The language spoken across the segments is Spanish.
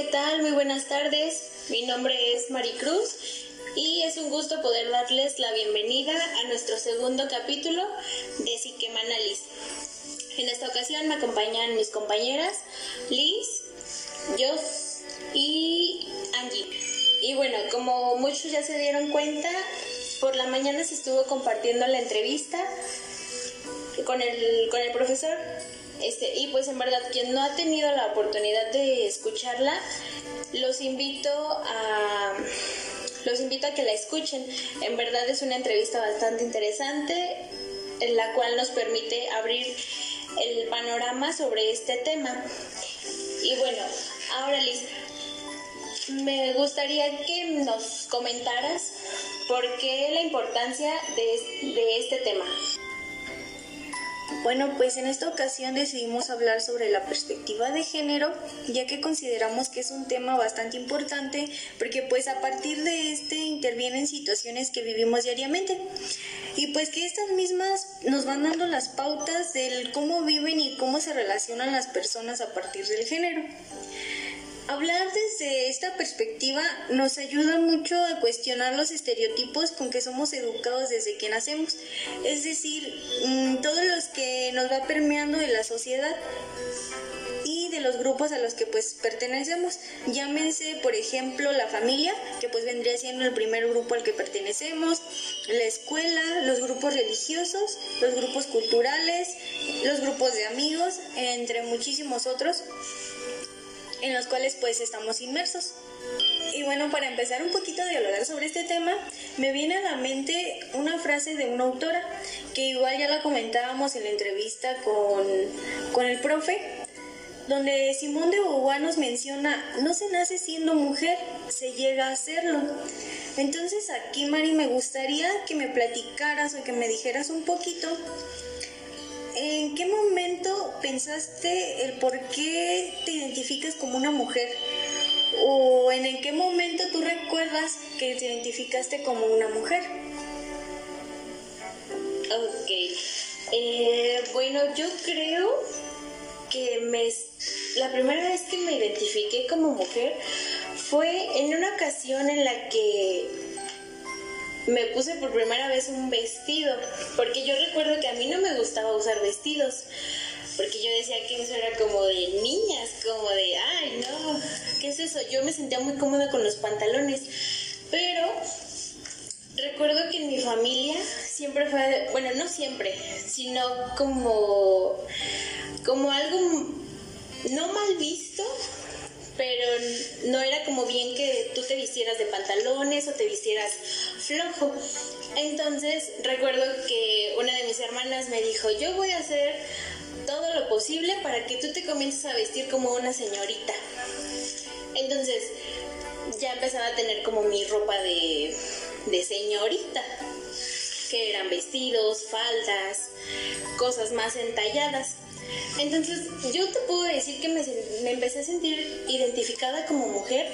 ¿qué tal? Muy buenas tardes. Mi nombre es Maricruz y es un gusto poder darles la bienvenida a nuestro segundo capítulo de Psiquemanalis. En esta ocasión me acompañan mis compañeras Liz, Jos y Angie. Y bueno, como muchos ya se dieron cuenta, por la mañana se estuvo compartiendo la entrevista con el, con el profesor. Este, y pues en verdad, quien no ha tenido la oportunidad de escucharla, los invito a los invito a que la escuchen. En verdad es una entrevista bastante interesante en la cual nos permite abrir el panorama sobre este tema. Y bueno, ahora Liz, me gustaría que nos comentaras por qué la importancia de, de este tema. Bueno, pues en esta ocasión decidimos hablar sobre la perspectiva de género, ya que consideramos que es un tema bastante importante, porque pues a partir de este intervienen situaciones que vivimos diariamente. Y pues que estas mismas nos van dando las pautas del cómo viven y cómo se relacionan las personas a partir del género. Hablar desde esta perspectiva nos ayuda mucho a cuestionar los estereotipos con que somos educados desde que nacemos, es decir, mm, todos los que nos va permeando de la sociedad y de los grupos a los que pues pertenecemos. Llámense, por ejemplo, la familia, que pues vendría siendo el primer grupo al que pertenecemos, la escuela, los grupos religiosos, los grupos culturales, los grupos de amigos, entre muchísimos otros en los cuales pues estamos inmersos. Y bueno, para empezar un poquito a dialogar sobre este tema, me viene a la mente una frase de una autora, que igual ya la comentábamos en la entrevista con, con el profe, donde Simón de Beauvoir nos menciona, no se nace siendo mujer, se llega a serlo. Entonces aquí, Mari, me gustaría que me platicaras o que me dijeras un poquito ¿En qué momento pensaste el por qué te identificas como una mujer? ¿O en, qué momento tú recuerdas que te identificaste como una mujer? Ok. Eh, bueno, yo creo que me, la primera vez que me identifiqué como mujer fue en una ocasión en la que me puse por primera vez un vestido, porque yo recuerdo que a mí no me gustaba usar vestidos, porque yo decía que eso era como de niñas, como de, ay, no, ¿qué es eso? Yo me sentía muy cómoda con los pantalones, pero recuerdo que en mi familia siempre fue, bueno, no siempre, sino como, como algo no mal visto, pero no era como bien que tú te vistieras de pantalones o te vistieras flojo. Entonces recuerdo que una de mis hermanas me dijo, yo voy a hacer todo lo posible para que tú te comiences a vestir como una señorita. Entonces ya empezaba a tener como mi ropa de, de señorita, que eran vestidos, faldas, cosas más entalladas. Entonces, yo te puedo decir que me, empecé a sentir identificada como mujer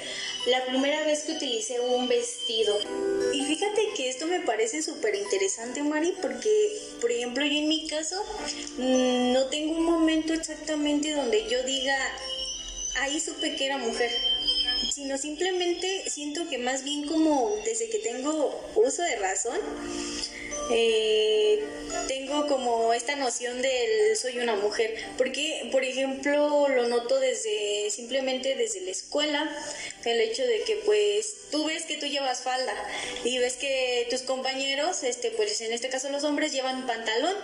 la primera vez que utilicé un vestido. Y fíjate que esto me parece súper interesante, Mari, porque, por ejemplo, yo en mi caso mm, no tengo un momento exactamente donde yo diga, ahí supe que era mujer sino simplemente siento que más bien como desde que tengo uso de razón, eh, tengo como esta noción del soy una mujer, porque por ejemplo lo noto desde simplemente desde la escuela, el hecho de que pues tú ves que tú llevas falda y ves que tus compañeros, este pues en este caso los hombres llevan pantalón.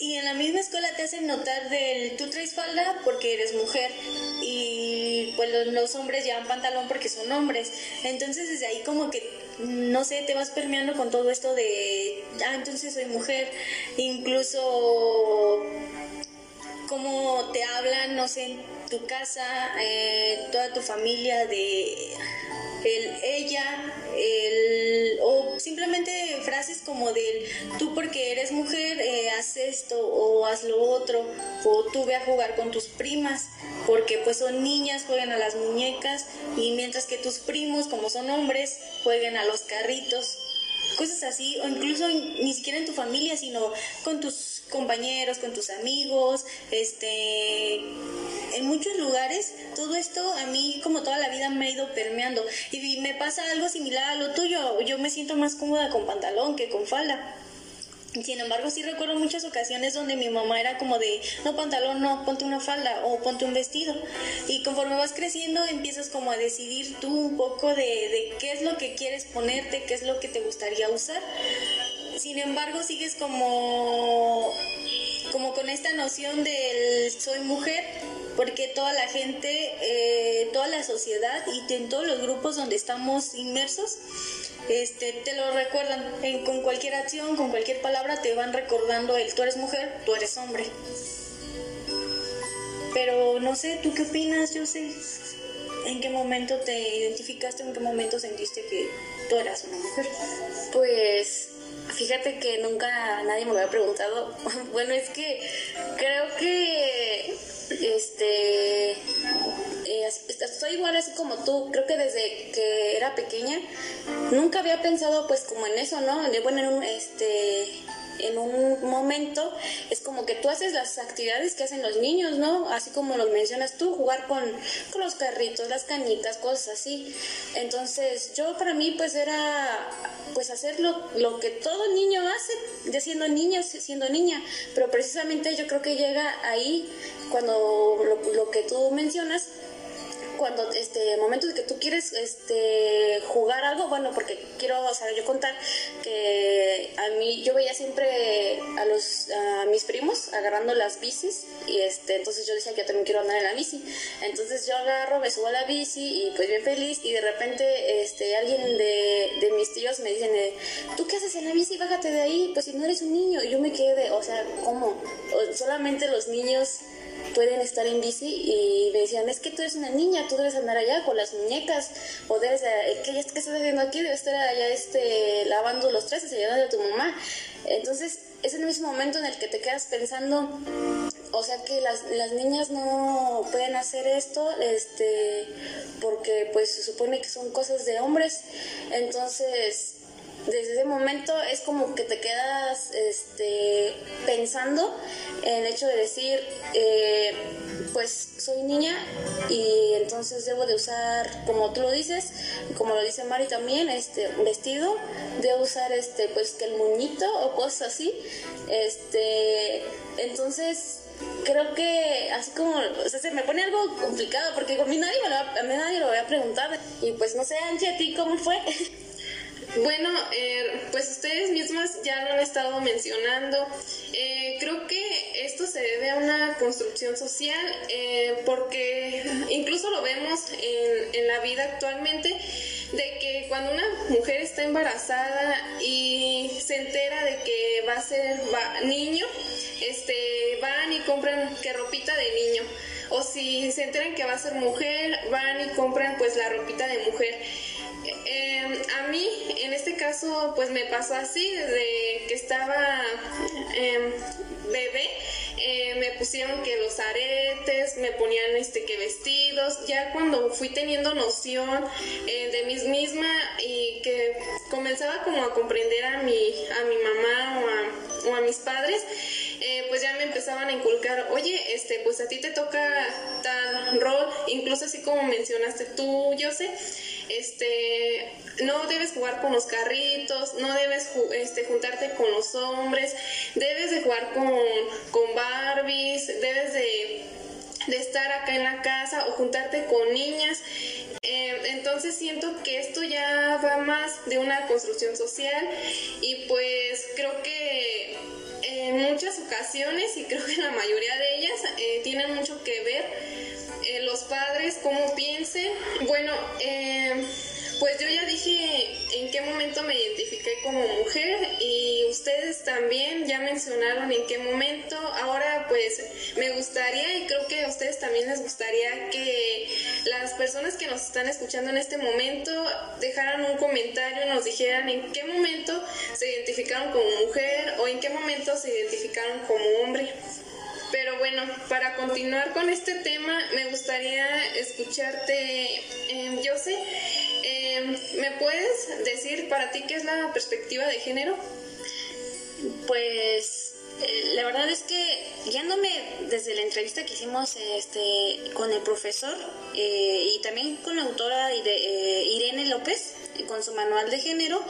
Y en la misma escuela te hacen notar del tú traes falda porque eres mujer y pues los, hombres llevan pantalón porque son hombres. Entonces desde ahí como que, no sé, te vas permeando con todo esto de, ah, entonces soy mujer. Incluso cómo te hablan, no sé, en tu casa, eh, toda tu familia de el ella, el, o simplemente frases como del tú porque eres mujer, eh, haz esto o haz lo otro, o tú ve a jugar con tus primas, porque pues son niñas, juegan a las muñecas, y mientras que tus primos, como son hombres, jueguen a los carritos, cosas así, o incluso ni siquiera en tu familia, sino con tus compañeros, con tus amigos, este, en muchos lugares todo esto a mí como toda la vida me ha ido permeando y me pasa algo similar a lo tuyo. Yo me siento más cómoda con pantalón que con falda. Sin embargo, sí recuerdo muchas ocasiones donde mi mamá era como de, no pantalón, no, ponte una falda o ponte un vestido. Y conforme vas creciendo, empiezas como a decidir tú un poco de, de qué es lo que quieres ponerte, qué es lo que te gustaría usar. Sin embargo, sigues como, como con esta noción del soy mujer, porque toda la gente, eh, toda la sociedad y en todos los grupos donde estamos inmersos, este, te lo recuerdan. con cualquier acción, con cualquier palabra, te van recordando el tú eres mujer, tú eres hombre. Pero no sé, ¿tú qué opinas? Yo sé. ¿En qué momento te identificaste? ¿En qué momento sentiste que tú eras una mujer? Pues fíjate que nunca nadie me lo había preguntado. Bueno, es que creo que este eh, estoy igual así como tú, creo que desde que era pequeña nunca había pensado pues como en eso, ¿no? Bueno, en un este en un momento es como que tú haces las actividades que hacen los niños, ¿no? Así como lo mencionas tú, jugar con, con los carritos, las cañitas, cosas así. Entonces yo para mí pues era pues hacer lo, lo que todo niño hace, ya siendo niño, siendo niña, pero precisamente yo creo que llega ahí cuando lo, lo que tú mencionas, cuando este momento de que tú quieres este jugar algo bueno porque quiero o sea yo contar que a mí yo veía siempre a los a mis primos agarrando las bicis y este entonces yo decía que yo también quiero andar en la bici. Entonces yo agarro me subo a la bici y pues bien feliz y de repente este alguien de, de mis tíos me dicen tú qué haces en la bici bájate de ahí pues si no eres un niño y yo me quedé o sea cómo solamente los niños pueden estar en bici y me decían, es que tú eres una niña, tú debes andar allá con las muñecas, o debes, ¿qué, ¿qué estás haciendo aquí? Debes estar allá este, lavando los trastes, ayudando a tu mamá. Entonces, es el mismo momento en el que te quedas pensando, o sea que las, las niñas no pueden hacer esto, este, porque pues se supone que son cosas de hombres. Entonces, desde ese momento es como que te quedas este, pensando en el hecho de decir, eh, pues soy niña y entonces debo de usar, como tú lo dices, como lo dice Mari también, este vestido, debo usar este, pues que el muñito o cosas así. Este, entonces creo que así como, se me pone algo complicado porque a mí nadie, me lo, a mí nadie lo había preguntado y pues no sé, Angie, ¿a ti cómo fue? Bueno, eh, pues ustedes mismas ya lo han estado mencionando. Eh, creo que esto se debe a una construcción social eh, porque incluso lo vemos en, en, la vida actualmente de que cuando una mujer está embarazada y se entera de que va a ser niño, este, van y compran que ropita de niño. O si se enteran que va a ser mujer, van y compran pues la ropita de mujer. Eh, a mí, en este caso, pues me pasó así, desde que estaba em, bebé, eh, me pusieron que los aretes, me ponían este que vestidos, ya cuando fui teniendo noción eh, de mí misma y que comenzaba como a comprender a mi, a mi mamá o a, o a mis padres, eh, pues ya me empezaban a inculcar, oye, este, pues a ti te toca tal rol, incluso así como mencionaste tú, yo sé, este, no debes jugar con los carritos, no debes este, juntarte con los hombres, debes de jugar con, con Barbies, debes de, de estar acá en la casa o juntarte con niñas. Eh, entonces siento que esto ya va más de una construcción social y pues creo que en muchas ocasiones y creo que la mayoría de ellas eh, tienen mucho que ver eh, los padres, cómo piensen. Bueno, eh, pues yo ya dije en qué momento me identifiqué como mujer y ustedes también ya mencionaron en qué momento. Ahora pues me gustaría y creo que a ustedes también les gustaría que las personas que nos están escuchando en este momento dejaran un comentario, nos dijeran en qué momento se identificaron como mujer o en qué momento se identificaron como hombre. Pero bueno, para continuar con este tema, me gustaría escucharte, eh, Jose. Em, ¿Me puedes decir para ti qué es la perspectiva de género? Pues eh, la verdad es que guiándome desde la entrevista que hicimos este, con el profesor eh, y también con la autora de, Irene López, con su manual de género,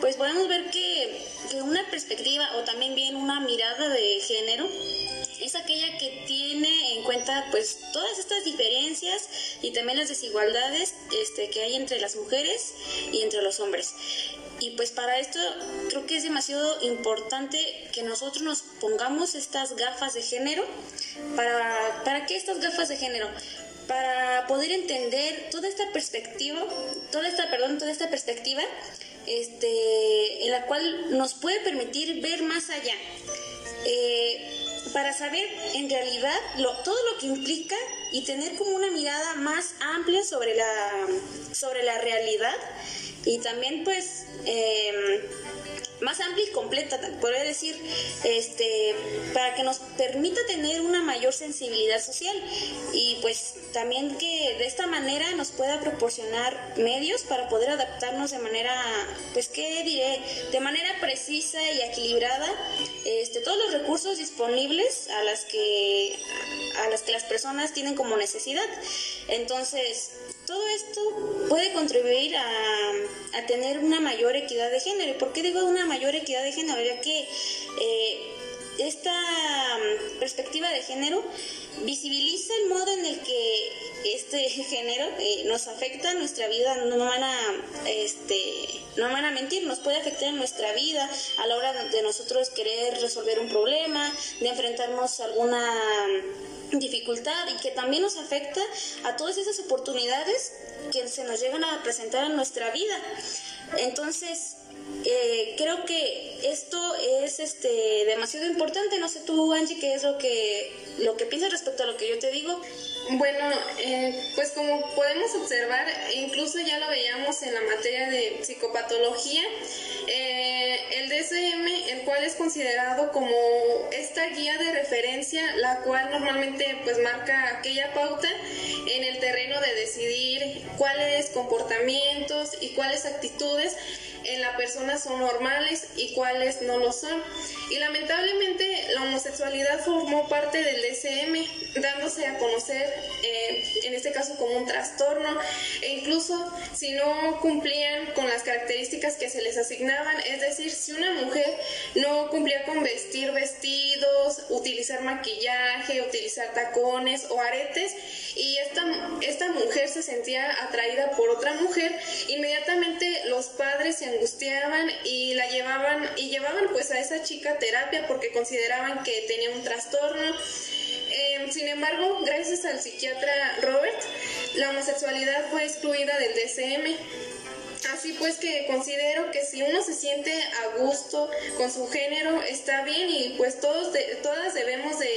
pues podemos ver que una perspectiva o también bien una mirada de género pues todas estas diferencias y también las desigualdades este, que hay entre las mujeres y entre los hombres. Y pues para esto creo que es demasiado importante que nosotros nos pongamos estas gafas de género. ¿Para, ¿para qué estas gafas de género? Para poder entender toda esta perspectiva, toda esta, perdón, toda esta perspectiva este, en la cual nos puede permitir ver más allá. Eh, para saber en realidad lo, todo lo que implica y tener como una mirada más amplia sobre la, sobre la realidad. Y también pues eh, más amplia y completa, podría decir, este, para que nos permita tener una mayor sensibilidad social y pues también que de esta manera nos pueda proporcionar medios para poder adaptarnos de manera, pues qué diré, de manera precisa y equilibrada, este, todos los recursos disponibles a las que a las que las personas tienen como necesidad. Entonces, todo esto puede contribuir a, tener una mayor equidad de género. ¿Y por qué digo una mayor equidad de género? Ya que eh, esta mm, perspectiva de género visibiliza el modo en el que este género eh, nos afecta en nuestra vida, no van a este no van a mentir, nos puede afectar en nuestra vida a la hora de nosotros querer resolver un problema, de enfrentarnos a alguna dificultad y que también nos afecta a todas esas oportunidades que se nos llegan a presentar en nuestra vida. Entonces, eh, creo que esto es este demasiado importante. No sé tú, Angie, qué es lo que, lo que piensas respecto a lo que yo te digo. Bueno, eh, pues como podemos observar, incluso ya lo veíamos en la materia de psicopatología, eh, el DSM, el cual es considerado como esta guía de referencia, la cual normalmente pues marca aquella pauta en el terreno de decidir cuáles comportamientos y cuáles actitudes en la persona son normales y cuáles no lo son. Y lamentablemente la homosexualidad formó parte del DSM, dándose a conocer eh, en este caso como un trastorno e incluso si no cumplían con las características que se les asignaban, es decir, si una mujer no cumplía con vestir vestidos, utilizar maquillaje, utilizar tacones o aretes y esta, esta mujer se sentía atraída por otra mujer, inmediatamente los padres se angustiaban y la llevaban y llevaban pues a esa chica a terapia porque consideraban que tenía un trastorno. Em, sin embargo, gracias al psiquiatra Robert, la homosexualidad fue excluida del DCM. Así pues que considero que si uno se siente a gusto con su género está bien y pues todos todas debemos de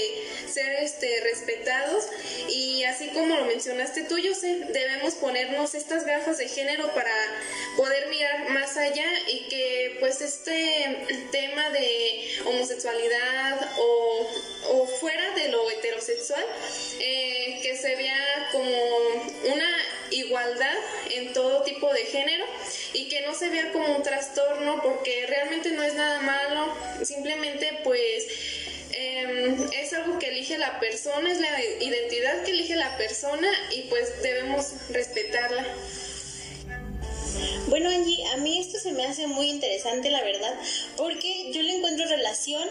ser este respetados. Y así como lo mencionaste tú, yo sé, debemos ponernos estas gafas de género para poder mirar más allá y que pues este tema de homosexualidad o, o fuera de lo heterosexual eh, que se vea como una igualdad en todo tipo de género y que no se vea como un trastorno porque realmente no es nada malo, simplemente pues em, es algo que elige la persona, es la identidad que elige la persona y pues debemos respetarla. Bueno, Angie, a mí esto se me hace muy interesante, la verdad, porque yo le encuentro relación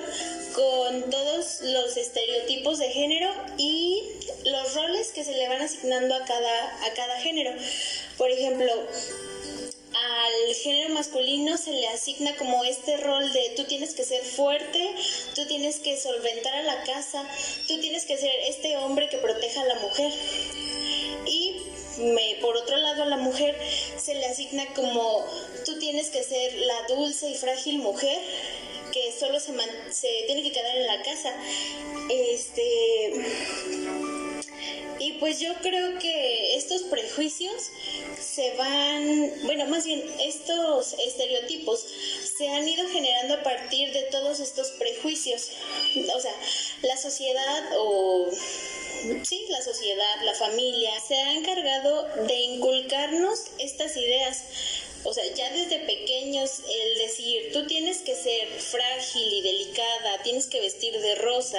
con todos los estereotipos de género y los roles que se le van asignando a cada, a cada género. Por ejemplo, al género masculino se le asigna como este rol de tú tienes que ser fuerte, tú tienes que solventar a la casa, tú tienes que ser este hombre que proteja a la mujer. Y por otro lado a la mujer se le asigna como tú tienes que ser la dulce y frágil mujer que solo se, se tiene que quedar en la casa. Este pues yo creo que estos prejuicios se van, bueno, más bien estos estereotipos se han ido generando a partir de todos estos prejuicios. O sea, la sociedad o sí, la sociedad, la familia, se ha encargado de inculcarnos estas ideas o sea, ya desde pequeños el decir, tú tienes que ser frágil y delicada, tienes que vestir de rosa,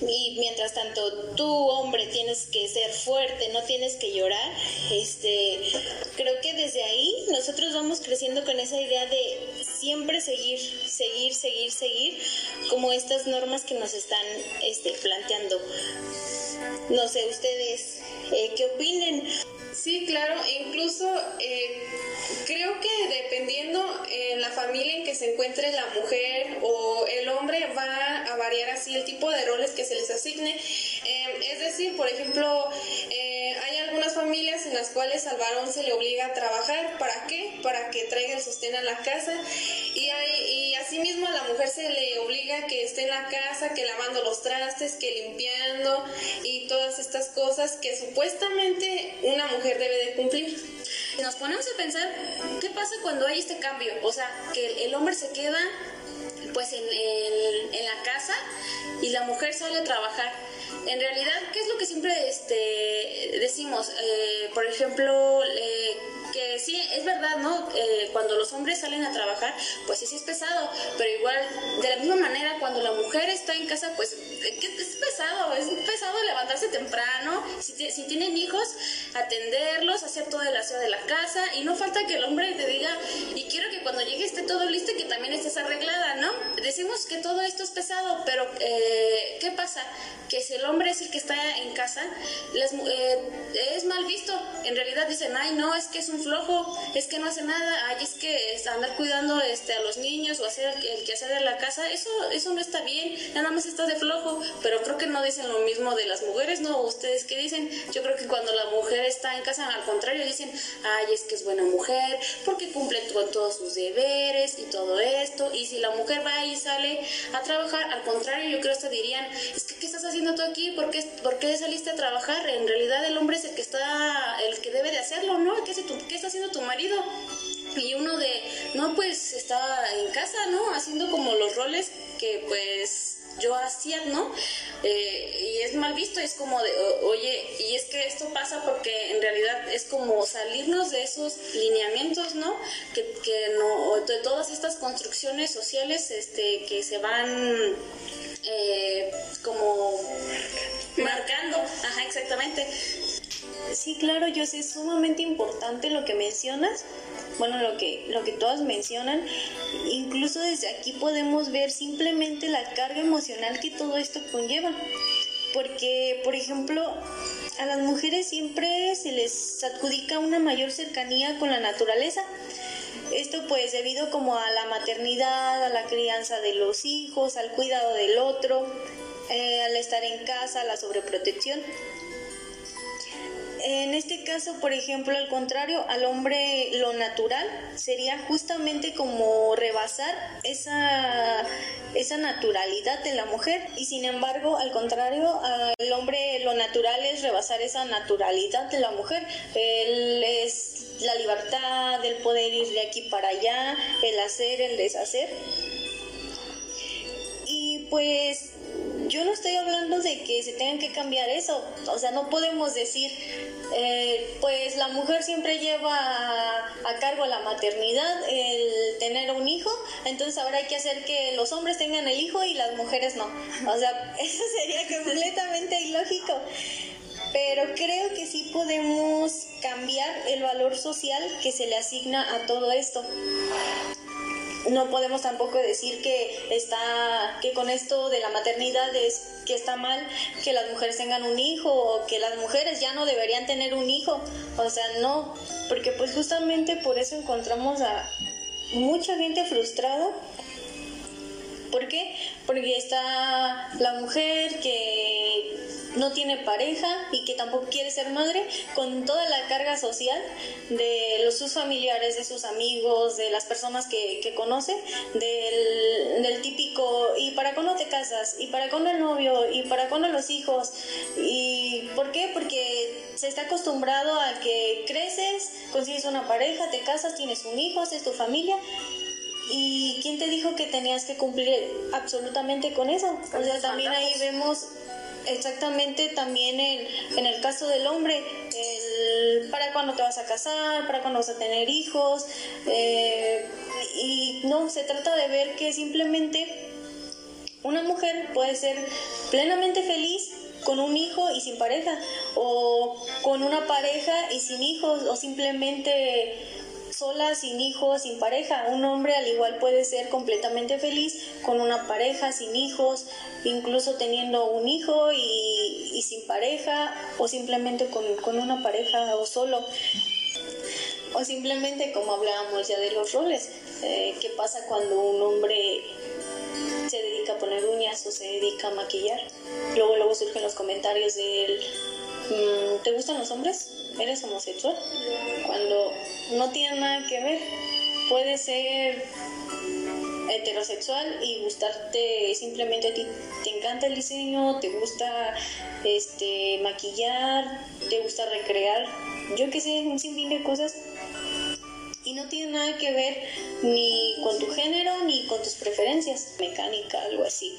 y mientras tanto tú hombre tienes que ser fuerte, no tienes que llorar, este, creo que desde ahí nosotros vamos creciendo con esa idea de siempre seguir, seguir, seguir, seguir, como estas normas que nos están este, planteando. No sé, ustedes, eh, ¿qué opinen? Sí, claro, incluso eh, creo que dependiendo en la familia en que se encuentre la mujer o el hombre va a variar así el tipo de que se les asigne. Eh, es decir, por ejemplo, eh, hay algunas familias en las cuales al varón se le obliga a trabajar. ¿Para qué? Para que traiga el sostén a la casa. Y, hay, y asimismo a la mujer se le obliga que esté en la casa, que lavando los trastes, que limpiando y todas estas cosas que supuestamente una mujer debe de cumplir. Nos ponemos a pensar, ¿qué pasa cuando hay este cambio? O sea, que el hombre se queda pues en, en la casa y la mujer sale a trabajar en realidad, ¿qué es lo que siempre este, decimos? Eh, por ejemplo, eh, que sí, es verdad, ¿no? Eh, cuando los hombres salen a trabajar, pues sí, sí es pesado, pero igual, de la misma manera, cuando la mujer está en casa, pues es pesado, es pesado levantarse temprano, si, si tienen hijos, atenderlos, hacer todo el aseo de la casa, y no falta que el hombre te diga, y quiero que cuando llegue esté todo listo y que también estés arreglada, ¿no? Decimos que todo esto es pesado, pero ¿qué pasa? Que si el hombre es el que está en casa, eh, es mal visto. En realidad dicen, ay, no, es que es un flojo, es que no hace nada, ay, es que es andar cuidando este, a los niños o hacer el quehacer de la casa, eso, eso no está bien, nada más está de flojo. Pero creo que no dicen lo mismo de las mujeres, ¿no? ¿Ustedes qué dicen? Yo creo que cuando la mujer está en casa, al contrario, dicen, ay, es que es buena mujer, porque cumple con todos sus deberes y todo esto. Y si la mujer va y sale a trabajar, al contrario, yo creo hasta dirían, es que, ¿qué estás haciendo tú aquí? ¿Por qué, saliste a trabajar? En realidad el hombre es el que está, el que debe de hacerlo, ¿no? ¿Qué, qué está haciendo tu marido? Y uno de, no, pues está en casa, ¿no? Haciendo como los roles que pues yo hacía, ¿no? Eh, y es mal visto, es como de, oye, y es que esto pasa porque en realidad es como salirnos de esos lineamientos, ¿no? Que, que no, de todas estas construcciones sociales este, que se van eh, como marcando, ajá, exactamente. Sí, claro, yo sé, sumamente importante lo que mencionas, bueno, lo que, lo que todas mencionan, incluso desde aquí podemos ver simplemente la carga emocional que todo esto conlleva, porque, por ejemplo, a las mujeres siempre se les adjudica una mayor cercanía con la naturaleza, esto pues debido como a la maternidad, a la crianza de los hijos, al cuidado del otro, eh, al estar en casa, a la sobreprotección. En este caso, por ejemplo, al contrario, al hombre lo natural sería justamente como rebasar esa, esa naturalidad de la mujer y sin embargo, al contrario, al hombre lo natural es rebasar esa naturalidad de la mujer. Él es la libertad, el poder ir de aquí para allá, el hacer, el deshacer. Y pues yo no estoy hablando de que se tengan que cambiar eso, o sea, no podemos decir, eh, pues la mujer siempre lleva a, cargo la maternidad, el tener un hijo, entonces ahora hay que hacer que los hombres tengan el hijo y las mujeres no. O sea, eso sería completamente ilógico. Pero creo que sí podemos cambiar el valor social que se le asigna a todo esto no podemos tampoco decir que está que con esto de la maternidad es que está mal que las mujeres tengan un hijo o que las mujeres ya no deberían tener un hijo o sea no porque pues justamente por eso encontramos a mucha gente frustrada ¿Por qué? Porque está la mujer que no tiene pareja y que tampoco quiere ser madre, con toda la carga social de los, sus familiares, de sus amigos, de las personas que, que conoce, del, del, típico, ¿y para cuándo te casas? ¿Y para cuándo el novio? ¿Y para cuándo los hijos? ¿Y por qué? Porque se está acostumbrado a que creces, consigues una pareja, te casas, tienes un hijo, haces tu familia ¿Y quién te dijo que tenías que cumplir absolutamente con eso? O sea, también ahí vemos exactamente también en, el caso del hombre, el para cuándo te vas a casar, para cuándo vas a tener hijos, eh, y no, se trata de ver que simplemente una mujer puede ser plenamente feliz con un hijo y sin pareja, o con una pareja y sin hijos, o simplemente sola, sin hijos, sin pareja. Un hombre al igual puede ser completamente feliz con una pareja, sin hijos, incluso teniendo un hijo y, sin pareja, o simplemente con, una pareja o solo. O simplemente como hablábamos ya de los roles, eh, ¿qué pasa cuando un hombre se dedica a poner uñas o se dedica a maquillar? Luego, luego surgen los comentarios mm, ¿te gustan los hombres? ¿Eres homosexual? Cuando no tiene nada que ver. Puede ser heterosexual y gustarte simplemente a ti te encanta el diseño, te gusta este maquillar, te gusta recrear, yo que sé, un sinfín de cosas tiene nada que ver ni con tu género ni con tus preferencias, mecánica, algo así.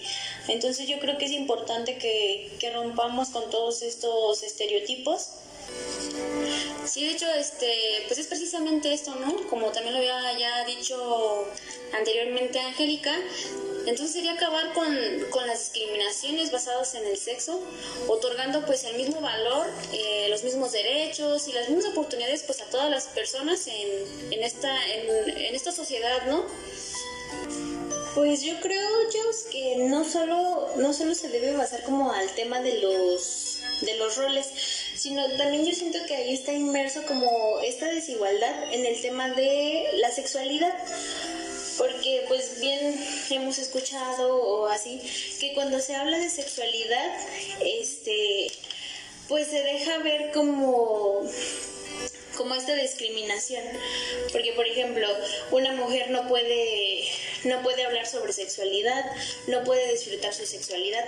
Entonces yo creo que es importante que, que rompamos con todos estos estereotipos Sí, de hecho, este, pues es precisamente esto, ¿no? Como también lo había ya dicho anteriormente Angélica, entonces sería acabar con, las discriminaciones basadas en el sexo, otorgando pues el mismo valor, eh, los mismos derechos y las mismas oportunidades pues a todas las personas en, en esta, en, en esta sociedad, ¿no? Pues yo creo, Joss, que no solo, no solo se debe basar como al tema de los, de los roles, sino también yo siento que ahí está inmerso como esta desigualdad en el tema de la sexualidad. Porque pues bien hemos escuchado o así que cuando se habla de sexualidad este pues se deja ver como como esta discriminación. Porque por ejemplo una mujer no puede no puede hablar sobre sexualidad, no puede disfrutar su sexualidad,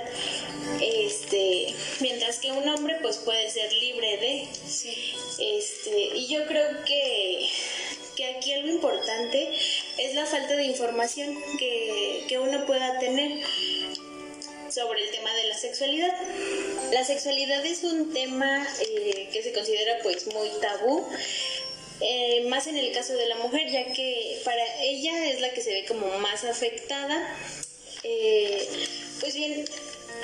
este, mientras que un hombre pues puede ser libre de, este, y yo creo que, que aquí algo importante es la falta de información que, que uno pueda tener sobre el tema de la sexualidad. La sexualidad es un tema eh, que se considera pues muy tabú eh, más en el caso de la mujer, ya que para ella es la que se ve como más afectada. Eh, pues bien,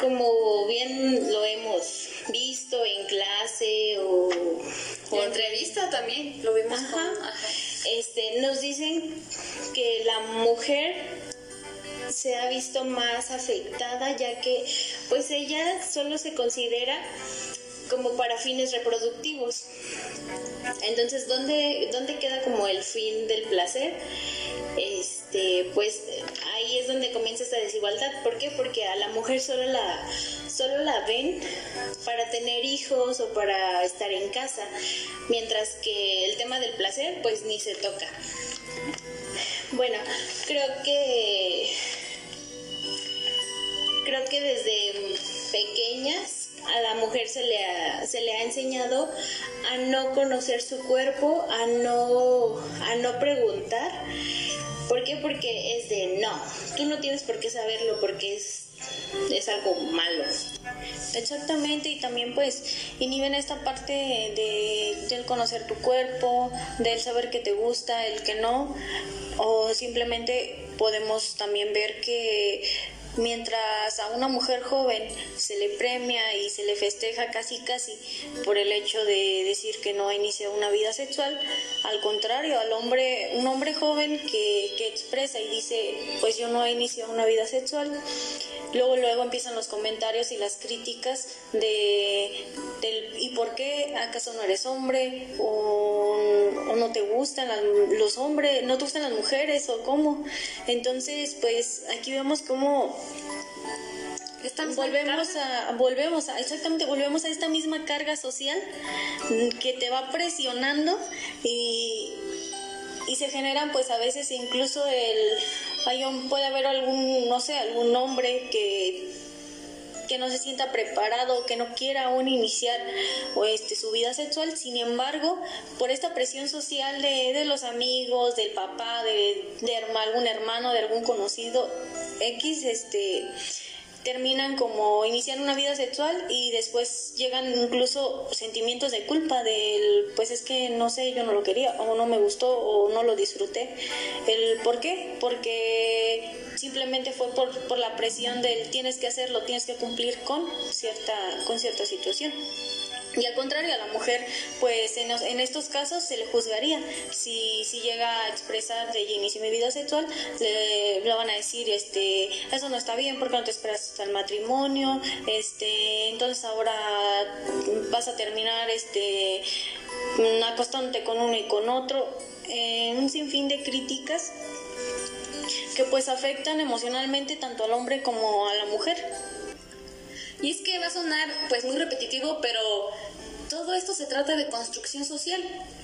como bien lo hemos visto en clase o, o entrevista también, lo vimos. Este, nos dicen que la mujer se ha visto más afectada ya que pues ella solo se considera como para fines reproductivos. Entonces, ¿dónde, ¿dónde queda como el fin del placer? Este, pues ahí es donde comienza esta desigualdad. ¿Por qué? Porque a la mujer solo la, solo la ven para tener hijos o para estar en casa, mientras que el tema del placer pues ni se toca. Bueno, creo que creo que desde a la mujer se le ha, se le ha enseñado a no conocer su cuerpo, a no, a no preguntar. ¿Por qué? Porque es de no, tú no tienes por qué saberlo porque es, es algo malo. Exactamente, y también pues inhiben esta parte de, del conocer tu cuerpo, del saber que te gusta, el que no, o simplemente podemos también ver que mientras a una mujer joven se le premia y se le festeja casi casi por el hecho de decir que no ha iniciado una vida sexual, al contrario, al hombre, un hombre joven que, que expresa y dice, pues yo no he iniciado una vida sexual, luego luego empiezan los comentarios y las críticas de del ¿y por qué? ¿Acaso no eres hombre? ¿O, no te gustan los hombres? ¿No te gustan las mujeres? ¿O cómo? Entonces, pues aquí vemos cómo volvemos a, volvemos a, exactamente, volvemos a esta misma carga social que te va presionando y, y se generan pues a veces incluso el, hay puede haber algún, no sé, algún hombre que que no se sienta preparado, que no quiera aún iniciar o este, su vida sexual. Sin embargo, por esta presión social de, de los amigos, del papá, de, de algún hermano, de algún conocido X, este, terminan como inician una vida sexual y después llegan incluso sentimientos de culpa del pues es que no sé yo no lo quería o no me gustó o no lo disfruté. El por qué porque simplemente fue por, por la presión del tienes que hacerlo tienes que cumplir con cierta con cierta situación y al contrario, a la mujer, pues en, estos casos se le juzgaría. Si, si llega a expresar de inicio mi vida sexual, le, le, van a decir, este, eso no está bien porque no te esperas hasta el matrimonio, este, entonces ahora vas a terminar este, acostándote con uno y con otro. Eh, un sinfín de críticas que pues afectan emocionalmente tanto al hombre como a la mujer. Y es que va a sonar pues muy repetitivo, pero todo esto se trata de construcción social,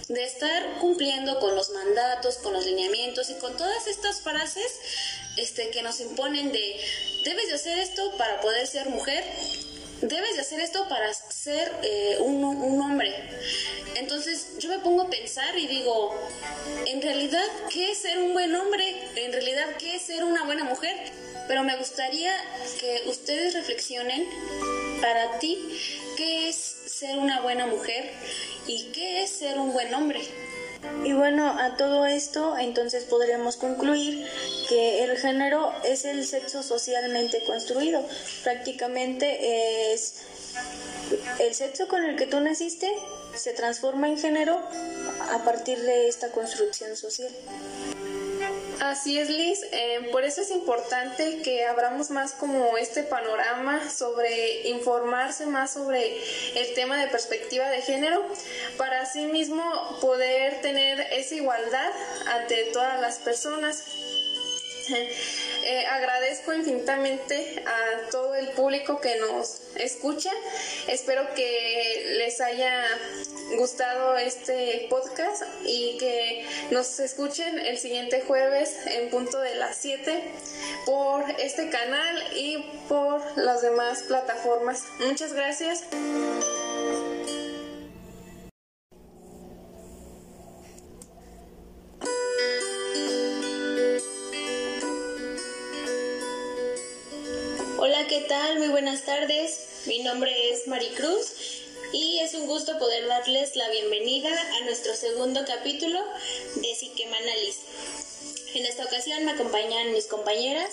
de estar cumpliendo con los mandatos, con los lineamientos y con todas estas frases este, que nos imponen de debes de hacer esto para poder ser mujer, debes de hacer esto para ser eh, un, un, hombre. Entonces yo me pongo a pensar y digo, en realidad, ¿qué es ser un buen hombre? En realidad, ¿qué es ser una buena mujer? Pero me gustaría que ustedes reflexionen para ti qué es ser una buena mujer y qué es ser un buen hombre. Y bueno, a todo esto entonces podríamos concluir que el género es el sexo socialmente construido. Prácticamente es el sexo con el que tú naciste se transforma en género a partir de esta construcción social. Así es, Liz. Eh, por eso es importante que abramos más como este panorama sobre informarse más sobre el tema de perspectiva de género para así mismo poder tener esa igualdad ante todas las personas. Eh, agradezco infinitamente a todo el público que nos escucha. Espero que les haya gustado este podcast y que nos escuchen el siguiente jueves en punto de las 7 por este canal y por las demás plataformas. Muchas gracias. Buenas tardes. Mi nombre es Maricruz y es un gusto poder darles la bienvenida a nuestro segundo capítulo de Psiquemanalis. En esta ocasión me acompañan mis compañeras